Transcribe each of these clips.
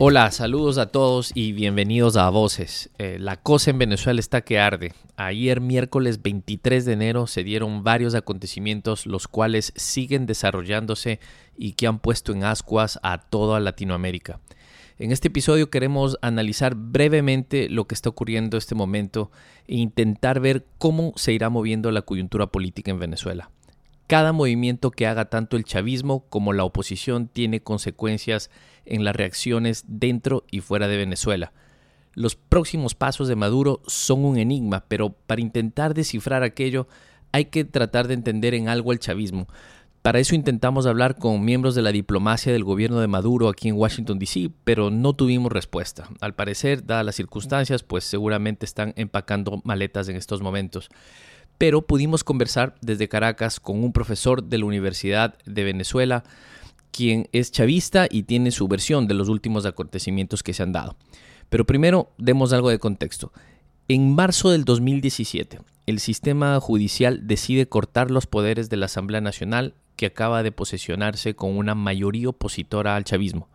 Hola, saludos a todos y bienvenidos a Voces. Eh, la cosa en Venezuela está que arde. Ayer miércoles 23 de enero se dieron varios acontecimientos los cuales siguen desarrollándose y que han puesto en ascuas a toda Latinoamérica. En este episodio queremos analizar brevemente lo que está ocurriendo en este momento e intentar ver cómo se irá moviendo la coyuntura política en Venezuela. Cada movimiento que haga tanto el chavismo como la oposición tiene consecuencias en las reacciones dentro y fuera de Venezuela. Los próximos pasos de Maduro son un enigma, pero para intentar descifrar aquello hay que tratar de entender en algo el chavismo. Para eso intentamos hablar con miembros de la diplomacia del gobierno de Maduro aquí en Washington, D.C., pero no tuvimos respuesta. Al parecer, dadas las circunstancias, pues seguramente están empacando maletas en estos momentos pero pudimos conversar desde Caracas con un profesor de la Universidad de Venezuela, quien es chavista y tiene su versión de los últimos acontecimientos que se han dado. Pero primero demos algo de contexto. En marzo del 2017, el sistema judicial decide cortar los poderes de la Asamblea Nacional que acaba de posesionarse con una mayoría opositora al chavismo.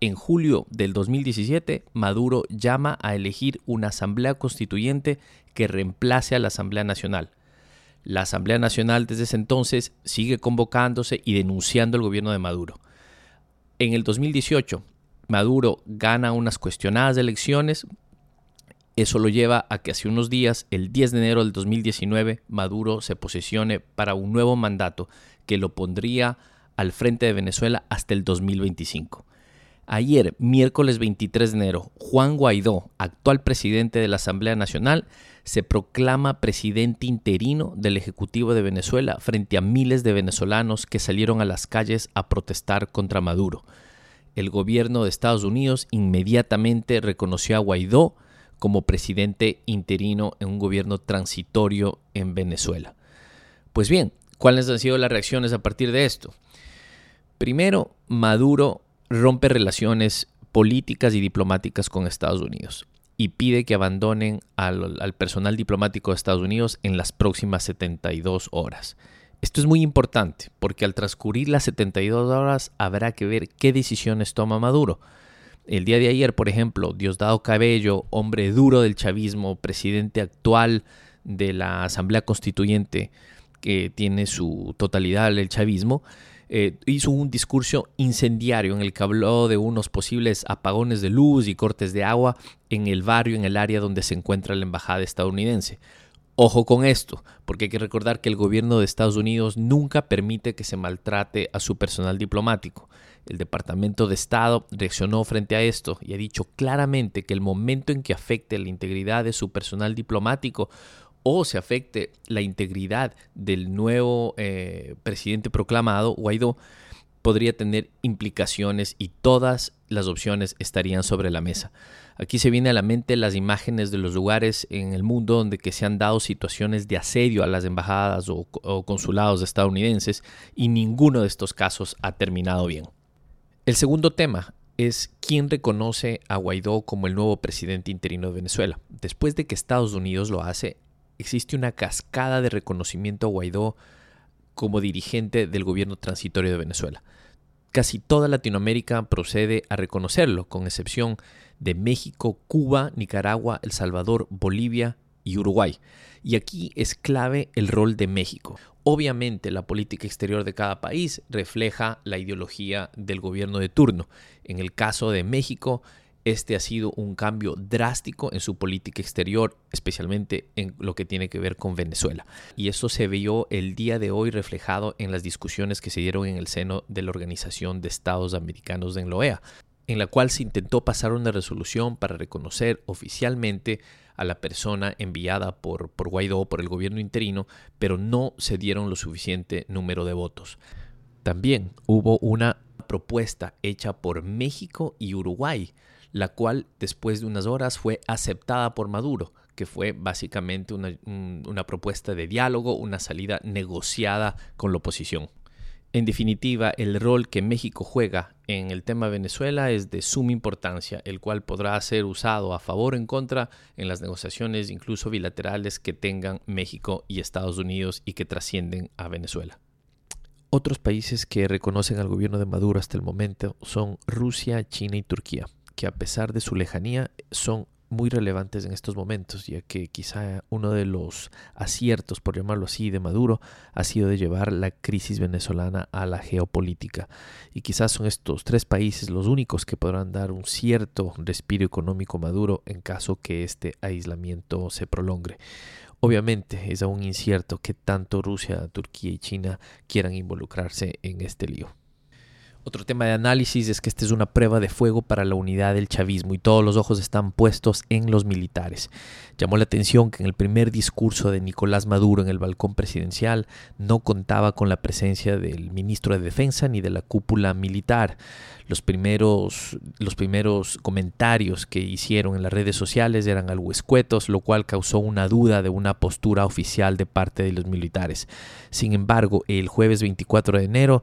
En julio del 2017, Maduro llama a elegir una Asamblea Constituyente que reemplace a la Asamblea Nacional. La Asamblea Nacional desde ese entonces sigue convocándose y denunciando el gobierno de Maduro. En el 2018, Maduro gana unas cuestionadas elecciones. Eso lo lleva a que hace unos días, el 10 de enero del 2019, Maduro se posesione para un nuevo mandato que lo pondría al frente de Venezuela hasta el 2025. Ayer, miércoles 23 de enero, Juan Guaidó, actual presidente de la Asamblea Nacional, se proclama presidente interino del Ejecutivo de Venezuela frente a miles de venezolanos que salieron a las calles a protestar contra Maduro. El gobierno de Estados Unidos inmediatamente reconoció a Guaidó como presidente interino en un gobierno transitorio en Venezuela. Pues bien, ¿cuáles han sido las reacciones a partir de esto? Primero, Maduro rompe relaciones políticas y diplomáticas con Estados Unidos y pide que abandonen al, personal diplomático de Estados Unidos en las próximas 72 horas. Esto es muy importante porque al transcurrir las 72 horas habrá que ver qué decisiones toma Maduro. El día de ayer, por ejemplo, Diosdado Cabello, hombre duro del chavismo, presidente actual de la Asamblea Constituyente que tiene su totalidad el chavismo, eh, hizo un discurso incendiario en el que habló de unos posibles apagones de luz y cortes de agua en el barrio, en el área donde se encuentra la embajada estadounidense. Ojo con esto, porque hay que recordar que el gobierno de Estados Unidos nunca permite que se maltrate a su personal diplomático. El Departamento de Estado reaccionó frente a esto y ha dicho claramente que el momento en que afecte la integridad de su personal diplomático o se afecte la integridad del nuevo eh, presidente proclamado, Guaidó, podría tener implicaciones y todas las opciones estarían sobre la mesa. Aquí se viene a la mente las imágenes de los lugares en el mundo donde se han dado situaciones de asedio a las embajadas o consulados estadounidenses y ninguno de estos casos ha terminado bien. El segundo tema es quién reconoce a Guaidó como el nuevo presidente interino de Venezuela. Después de que Estados Unidos lo hace, existe una cascada de reconocimiento a Guaidó como dirigente del gobierno transitorio de Venezuela. Casi toda Latinoamérica procede a reconocerlo, con excepción de México, Cuba, Nicaragua, El Salvador, Bolivia y Uruguay. Y aquí es clave el rol de México. Obviamente la política exterior de cada país refleja la ideología del gobierno de turno. En el caso de México, este ha sido un cambio drástico en su política exterior, especialmente en lo que tiene que ver con Venezuela. Y eso se vio el día de hoy reflejado en las discusiones que se dieron en el seno de la Organización de Estados Americanos de la OEA, en la cual se intentó pasar una resolución para reconocer oficialmente a la persona enviada por, por Guaidó, por el gobierno interino, pero no se dieron lo suficiente número de votos. También hubo una propuesta hecha por México y Uruguay la cual después de unas horas fue aceptada por Maduro, que fue básicamente una, propuesta de diálogo, una salida negociada con la oposición. En definitiva, el rol que México juega en el tema Venezuela es de suma importancia, el cual podrá ser usado a favor o en contra en las negociaciones incluso bilaterales que tengan México y Estados Unidos y que trascienden a Venezuela. Otros países que reconocen al gobierno de Maduro hasta el momento son Rusia, China y Turquía que a pesar de su lejanía son muy relevantes en estos momentos, ya que quizá uno de los aciertos, por llamarlo así, de Maduro ha sido de llevar la crisis venezolana a la geopolítica. Y quizás son estos tres países los únicos que podrán dar un cierto respiro económico Maduro en caso que este aislamiento se prolongue. Obviamente es aún incierto que tanto Rusia, Turquía y China quieran involucrarse en este lío. Otro tema de análisis es que esta es una prueba de fuego para la unidad del chavismo y todos los ojos están puestos en los militares. Llamó la atención que en el primer discurso de Nicolás Maduro en el balcón presidencial no contaba con la presencia del ministro de Defensa ni de la cúpula militar. Los primeros, los primeros comentarios que hicieron en las redes sociales eran algo escuetos, lo cual causó una duda de una postura oficial de parte de los militares. Sin embargo, el jueves 24 de enero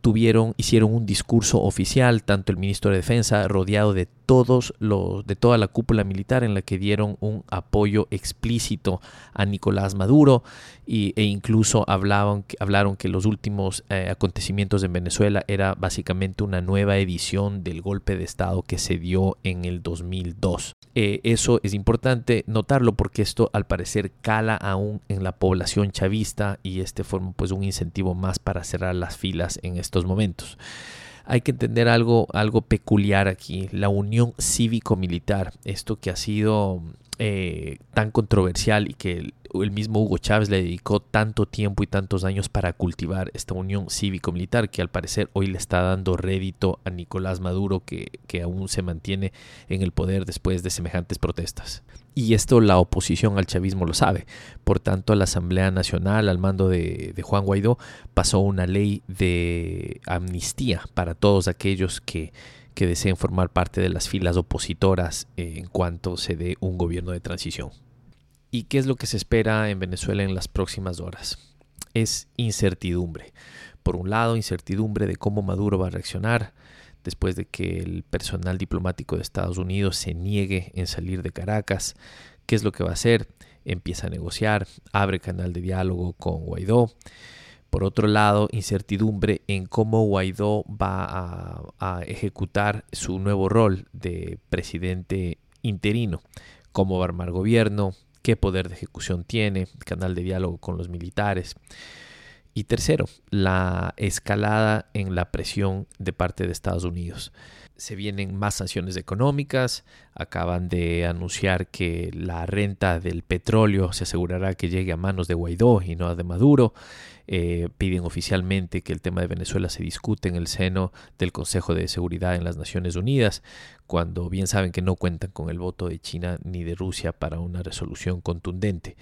tuvieron, hicieron un discurso oficial, tanto el ministro de Defensa, rodeado de todos los, de toda la cúpula militar, en la que dieron un apoyo explícito a Nicolás Maduro y, e incluso hablaban, hablaron que los últimos eh, acontecimientos en Venezuela era básicamente una nueva edición del golpe de Estado que se dio en el 2002. Eh, eso es importante notarlo porque esto al parecer cala aún en la población chavista y este forma pues un incentivo más para cerrar las filas en momentos hay que entender algo, algo peculiar aquí, la unión cívico-militar, esto que ha sido eh, tan controversial y que el, mismo Hugo Chávez le dedicó tanto tiempo y tantos años para cultivar esta unión cívico-militar que al parecer hoy le está dando rédito a Nicolás Maduro que, que aún se mantiene en el poder después de semejantes protestas. Y esto la oposición al chavismo lo sabe. Por tanto, la Asamblea Nacional, al mando de, Juan Guaidó, pasó una ley de amnistía para todos aquellos que, que deseen formar parte de las filas opositoras en cuanto se dé un gobierno de transición. ¿Y qué es lo que se espera en Venezuela en las próximas horas? Es incertidumbre. Por un lado, incertidumbre de cómo Maduro va a reaccionar después de que el personal diplomático de Estados Unidos se niegue en salir de Caracas. ¿Qué es lo que va a hacer? Empieza a negociar, abre canal de diálogo con Guaidó. Por otro lado, incertidumbre en cómo Guaidó va a, ejecutar su nuevo rol de presidente interino, cómo va a armar gobierno, qué poder de ejecución tiene, canal de diálogo con los militares. Y tercero, la escalada en la presión de parte de Estados Unidos. Se vienen más sanciones económicas, acaban de anunciar que la renta del petróleo se asegurará que llegue a manos de Guaidó y no a de Maduro. Eh, piden oficialmente que el tema de Venezuela se discute en el seno del Consejo de Seguridad en las Naciones Unidas, cuando bien saben que no cuentan con el voto de China ni de Rusia para una resolución contundente.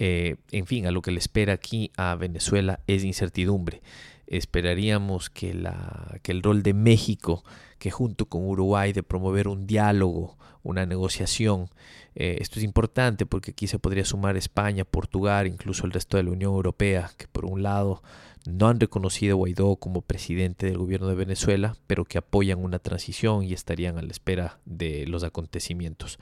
Eh, en fin, a lo que le espera aquí a Venezuela es incertidumbre. Esperaríamos que, el rol de México, que junto con Uruguay de promover un diálogo, una negociación, eh, esto es importante porque aquí se podría sumar España, Portugal, incluso el resto de la Unión Europea, que por un lado no han reconocido a Guaidó como presidente del gobierno de Venezuela, pero que apoyan una transición y estarían a la espera de los acontecimientos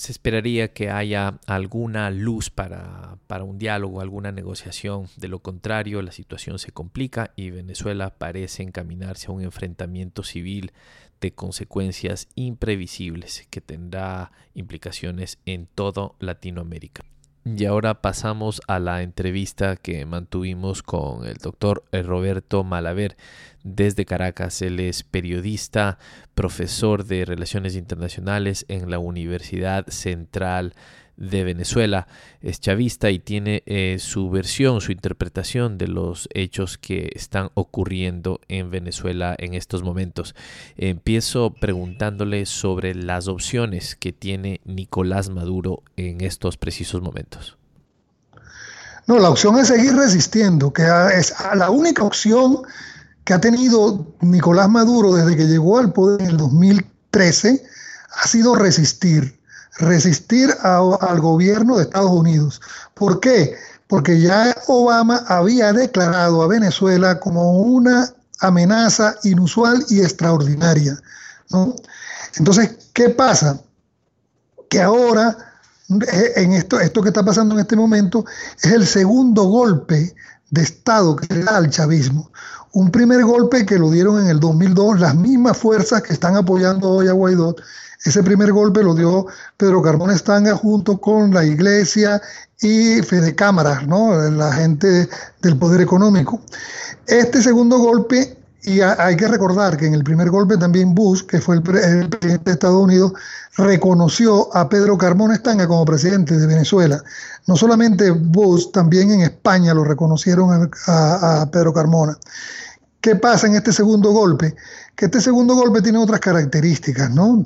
se esperaría que haya alguna luz para, para, un diálogo, alguna negociación. De lo contrario, la situación se complica y Venezuela parece encaminarse a un enfrentamiento civil de consecuencias imprevisibles que tendrá implicaciones en toda Latinoamérica. Y ahora pasamos a la entrevista que mantuvimos con el doctor Roberto Malaver desde Caracas. Él es periodista, profesor de Relaciones Internacionales en la Universidad Central de Venezuela. Es chavista y tiene eh, su versión, su interpretación de los hechos que están ocurriendo en Venezuela en estos momentos. Empiezo preguntándole sobre las opciones que tiene Nicolás Maduro en estos precisos momentos. No, la opción es seguir resistiendo, que es la única opción que ha tenido Nicolás Maduro desde que llegó al poder en el 2013 ha sido resistir resistir al gobierno de Estados Unidos. ¿Por qué? Porque ya Obama había declarado a Venezuela como una amenaza inusual y extraordinaria. Entonces, ¿qué pasa? Que ahora, eh, en esto, esto que está pasando en este momento, es el segundo golpe de Estado que se da al chavismo. Un primer golpe que lo dieron en el 2002 las mismas fuerzas que están apoyando hoy a Guaidó. Ese primer golpe lo dio Pedro Carmón Estanga junto con la iglesia y Fede Cámaras, ¿no? la gente del poder económico. Este segundo golpe y hay que recordar que en el primer golpe también Bush, que fue el, presidente de Estados Unidos, reconoció a Pedro Carmona Estanga como presidente de Venezuela. No solamente Bush, también en España lo reconocieron a, a Pedro Carmona. ¿Qué pasa en este segundo golpe? Que este segundo golpe tiene otras características, ¿no?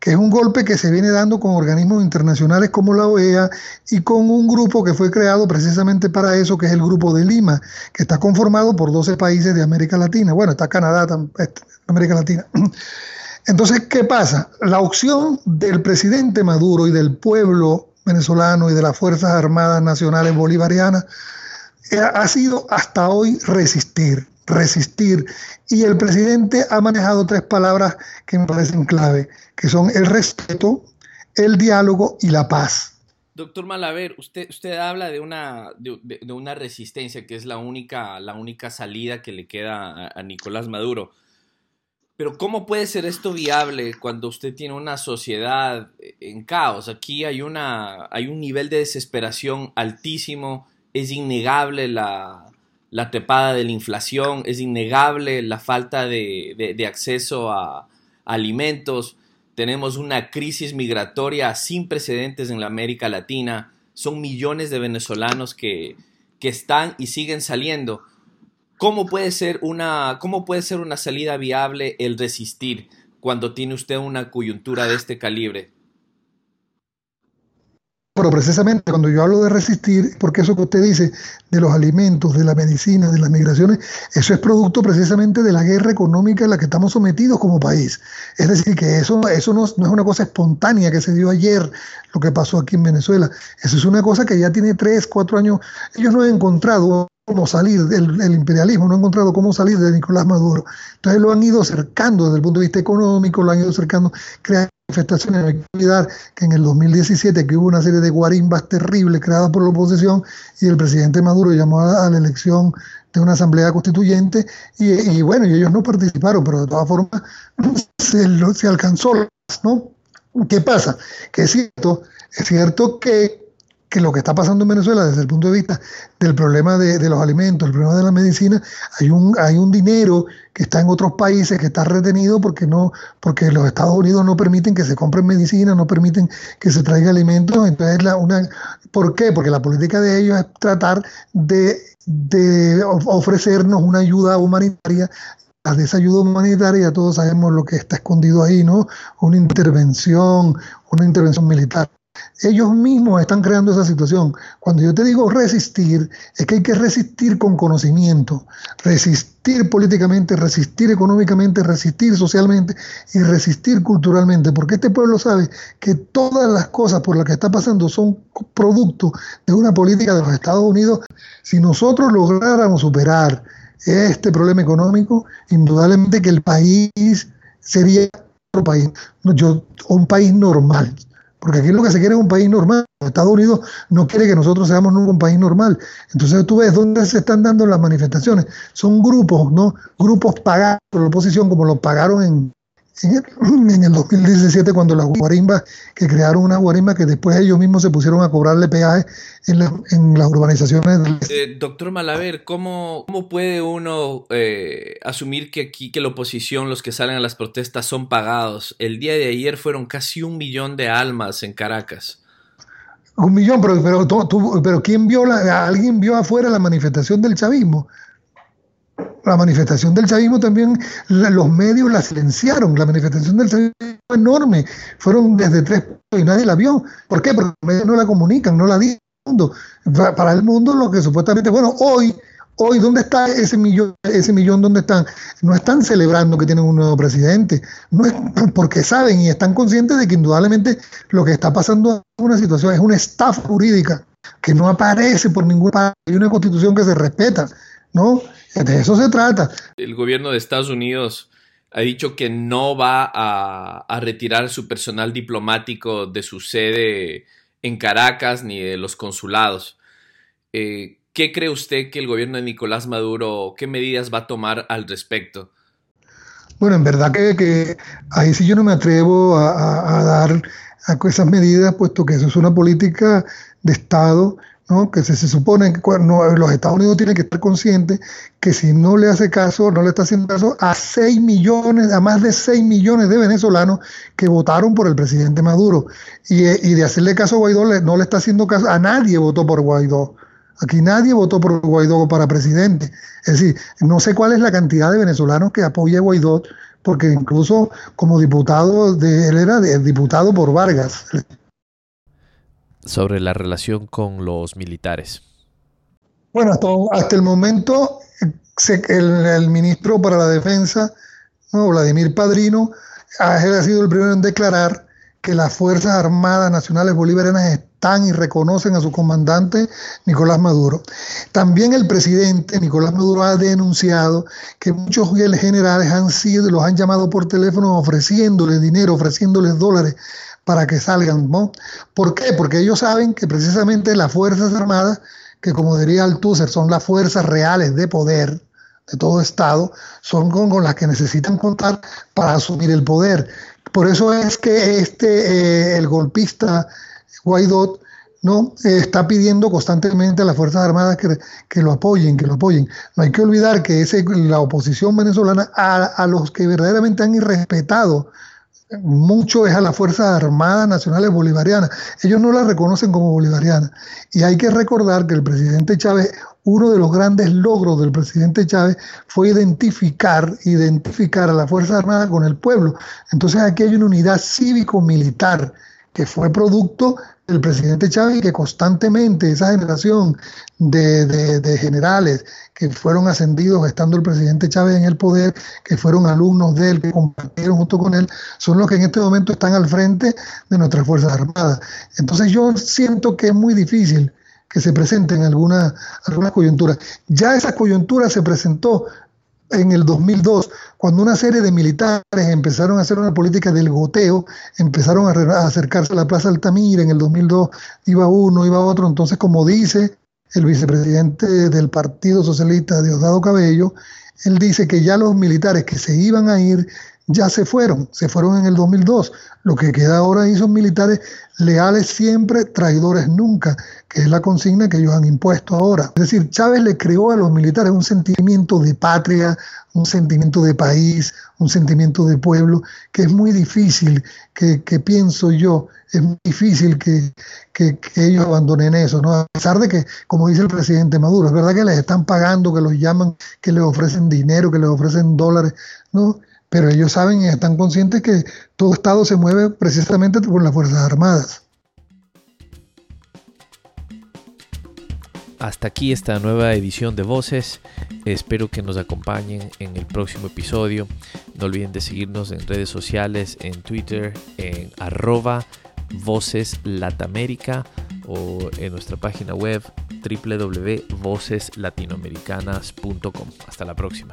Que es un golpe que se viene dando con organismos internacionales como la OEA y con un grupo que fue creado precisamente para eso, que es el Grupo de Lima, que está conformado por 12 países de América Latina. Bueno, está Canadá, este, América Latina. Entonces, ¿qué pasa? La opción del presidente Maduro y del pueblo venezolano y de las Fuerzas Armadas Nacionales Bolivarianas eh, ha sido hasta hoy resistir resistir. Y el presidente ha manejado tres palabras que me parecen clave, que son el respeto, el diálogo y la paz. Doctor Malaver, usted, usted habla de una, de, una resistencia que es la única, la única salida que le queda a, Nicolás Maduro. Pero ¿cómo puede ser esto viable cuando usted tiene una sociedad en caos? Aquí hay, una, hay un nivel de desesperación altísimo, es innegable la, la tepada de la inflación, es innegable la falta de, acceso a, alimentos, tenemos una crisis migratoria sin precedentes en la América Latina, son millones de venezolanos que, que están y siguen saliendo. ¿Cómo puede, ser una, ¿Cómo puede ser una salida viable el resistir cuando tiene usted una coyuntura de este calibre? Pero precisamente cuando yo hablo de resistir, porque eso que usted dice de los alimentos, de la medicina, de las migraciones, eso es producto precisamente de la guerra económica en la que estamos sometidos como país. Es decir, que eso, eso no, no es una cosa espontánea que se dio ayer, lo que pasó aquí en Venezuela. Eso es una cosa que ya tiene tres, cuatro años. Ellos no han encontrado cómo salir, el, el, imperialismo no ha encontrado cómo salir de Nicolás Maduro. Entonces lo han ido cercando desde el punto de vista económico, lo han ido cercando, creando manifestaciones. Hay que olvidar que en el 2017 que hubo una serie de guarimbas terribles creadas por la oposición y el presidente Maduro llamó a, la elección de una asamblea constituyente y, bueno, y ellos no participaron, pero de todas formas se, se alcanzó, ¿no? ¿Qué pasa? Que es cierto, es cierto que que lo que está pasando en Venezuela desde el punto de vista del problema de, los alimentos, el problema de la medicina, hay un, hay un dinero que está en otros países que está retenido porque no, porque los Estados Unidos no permiten que se compren medicina, no permiten que se traiga alimentos. Entonces, la, una, ¿por qué? Porque la política de ellos es tratar de, de ofrecernos una ayuda humanitaria de esa ayuda humanitaria, todos sabemos lo que está escondido ahí, ¿no? Una intervención, una intervención militar. Ellos mismos están creando esa situación. Cuando yo te digo resistir, es que hay que resistir con conocimiento, resistir políticamente, resistir económicamente, resistir socialmente y resistir culturalmente, porque este pueblo sabe que todas las cosas por las que está pasando son producto de una política de los Estados Unidos. Si nosotros lográramos superar este problema económico, indudablemente que el país sería otro país, un país normal, porque aquí lo que se quiere es un país normal. Estados Unidos no quiere que nosotros seamos un país normal. Entonces tú ves dónde se están dando las manifestaciones. Son grupos, ¿no? Grupos pagados por la oposición, como los pagaron en, en el 2017 cuando las guarimbas, que crearon una guarimba que después ellos mismos se pusieron a cobrarle peaje en, las urbanizaciones. Eh, doctor Malaver, ¿cómo, ¿cómo puede uno eh, asumir que aquí, que la oposición, los que salen a las protestas son pagados? El día de ayer fueron casi un millón de almas en Caracas. Un millón, pero, pero, pero ¿quién vio la, alguien vio afuera la manifestación del chavismo? La manifestación del chavismo también, los medios la silenciaron. La manifestación del chavismo fue enorme. Fueron desde tres y nadie la vio. ¿Por qué? Porque los medios no la comunican, no la dicen. Para el mundo lo que supuestamente, bueno, hoy, hoy, ¿dónde está ese millón? Ese millón, ¿dónde están? No están celebrando que tienen un nuevo presidente, no es porque saben y están conscientes de que indudablemente lo que está pasando es una situación, es una estafa jurídica que no aparece por ninguna parte, hay una constitución que se respeta, ¿no? De eso se trata. El gobierno de Estados Unidos ha dicho que no va a, retirar su personal diplomático de su sede en Caracas ni de los consulados. Eh, ¿Qué cree usted que el gobierno de Nicolás Maduro, qué medidas va a tomar al respecto? Bueno, en verdad que, ahí sí yo no me atrevo a, a dar a esas medidas, puesto que eso es una política de Estado ¿no? que se, supone que los Estados Unidos tienen que estar conscientes que si no le hace caso, no le está haciendo caso a 6 millones, a más de 6 millones de venezolanos que votaron por el presidente Maduro. Y, y de hacerle caso a Guaidó, no le está haciendo caso, a nadie votó por Guaidó. Aquí nadie votó por Guaidó para presidente. Es decir, no sé cuál es la cantidad de venezolanos que apoya a Guaidó, porque incluso como diputado, de, él era diputado por Vargas, sobre la relación con los militares? Bueno, hasta, el momento el, ministro para la Defensa, Vladimir Padrino, ha, sido el primero en declarar que las Fuerzas Armadas Nacionales Bolivarianas están y reconocen a su comandante Nicolás Maduro. También el presidente Nicolás Maduro ha denunciado que muchos generales han sido, los han llamado por teléfono ofreciéndoles dinero, ofreciéndoles dólares para que salgan. ¿no? ¿Por qué? Porque ellos saben que precisamente las Fuerzas Armadas, que como diría Althusser, son las fuerzas reales de poder de todo Estado, son con, las que necesitan contar para asumir el poder. Por eso es que este, eh, el golpista Guaidó, ¿no? está pidiendo constantemente a las Fuerzas Armadas que, que, lo apoyen, que lo apoyen. No hay que olvidar que ese, la oposición venezolana, a, a los que verdaderamente han irrespetado mucho es a las Fuerzas Armadas Nacionales Bolivarianas. Ellos no las reconocen como bolivarianas. Y hay que recordar que el presidente Chávez, uno de los grandes logros del presidente Chávez fue identificar, identificar a las Fuerzas Armadas con el pueblo. Entonces aquí hay una unidad cívico-militar que fue producto del presidente Chávez y que constantemente esa generación de, generales que fueron ascendidos estando el presidente Chávez en el poder, que fueron alumnos de él, que compartieron junto con él, son los que en este momento están al frente de nuestras Fuerzas Armadas. Entonces yo siento que es muy difícil que se presenten algunas alguna coyunturas. Ya esa coyuntura se presentó en el 2002, cuando una serie de militares empezaron a hacer una política del goteo, empezaron a, acercarse a la Plaza Altamira, en el 2002 iba uno, iba otro, entonces como dice el vicepresidente del Partido Socialista, Diosdado Cabello, él dice que ya los militares que se iban a ir ya se fueron, se fueron en el 2002. Lo que queda ahora ahí son militares leales siempre, traidores nunca, que es la consigna que ellos han impuesto ahora. Es decir, Chávez le creó a los militares un sentimiento de patria, un sentimiento de país, un sentimiento de pueblo, que es muy difícil, que, pienso yo, es muy difícil que, que, ellos abandonen eso, ¿no? A pesar de que, como dice el presidente Maduro, es verdad que les están pagando, que los llaman, que les ofrecen dinero, que les ofrecen dólares, ¿no? Pero ellos saben y están conscientes que todo Estado se mueve precisamente por las Fuerzas Armadas. Hasta aquí esta nueva edición de Voces. Espero que nos acompañen en el próximo episodio. No olviden de seguirnos en redes sociales, en Twitter, en arroba Voces o en nuestra página web www.voceslatinoamericanas.com. Hasta la próxima.